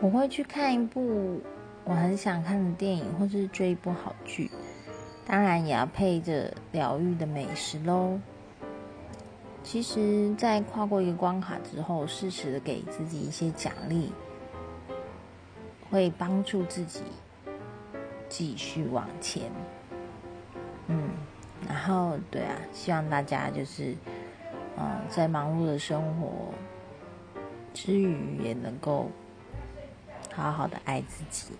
我会去看一部我很想看的电影，或是追一部好剧，当然也要配着疗愈的美食喽。其实，在跨过一个关卡之后，适时的给自己一些奖励，会帮助自己继续往前。嗯，然后对啊，希望大家就是，嗯，在忙碌的生活之余，也能够好好的爱自己。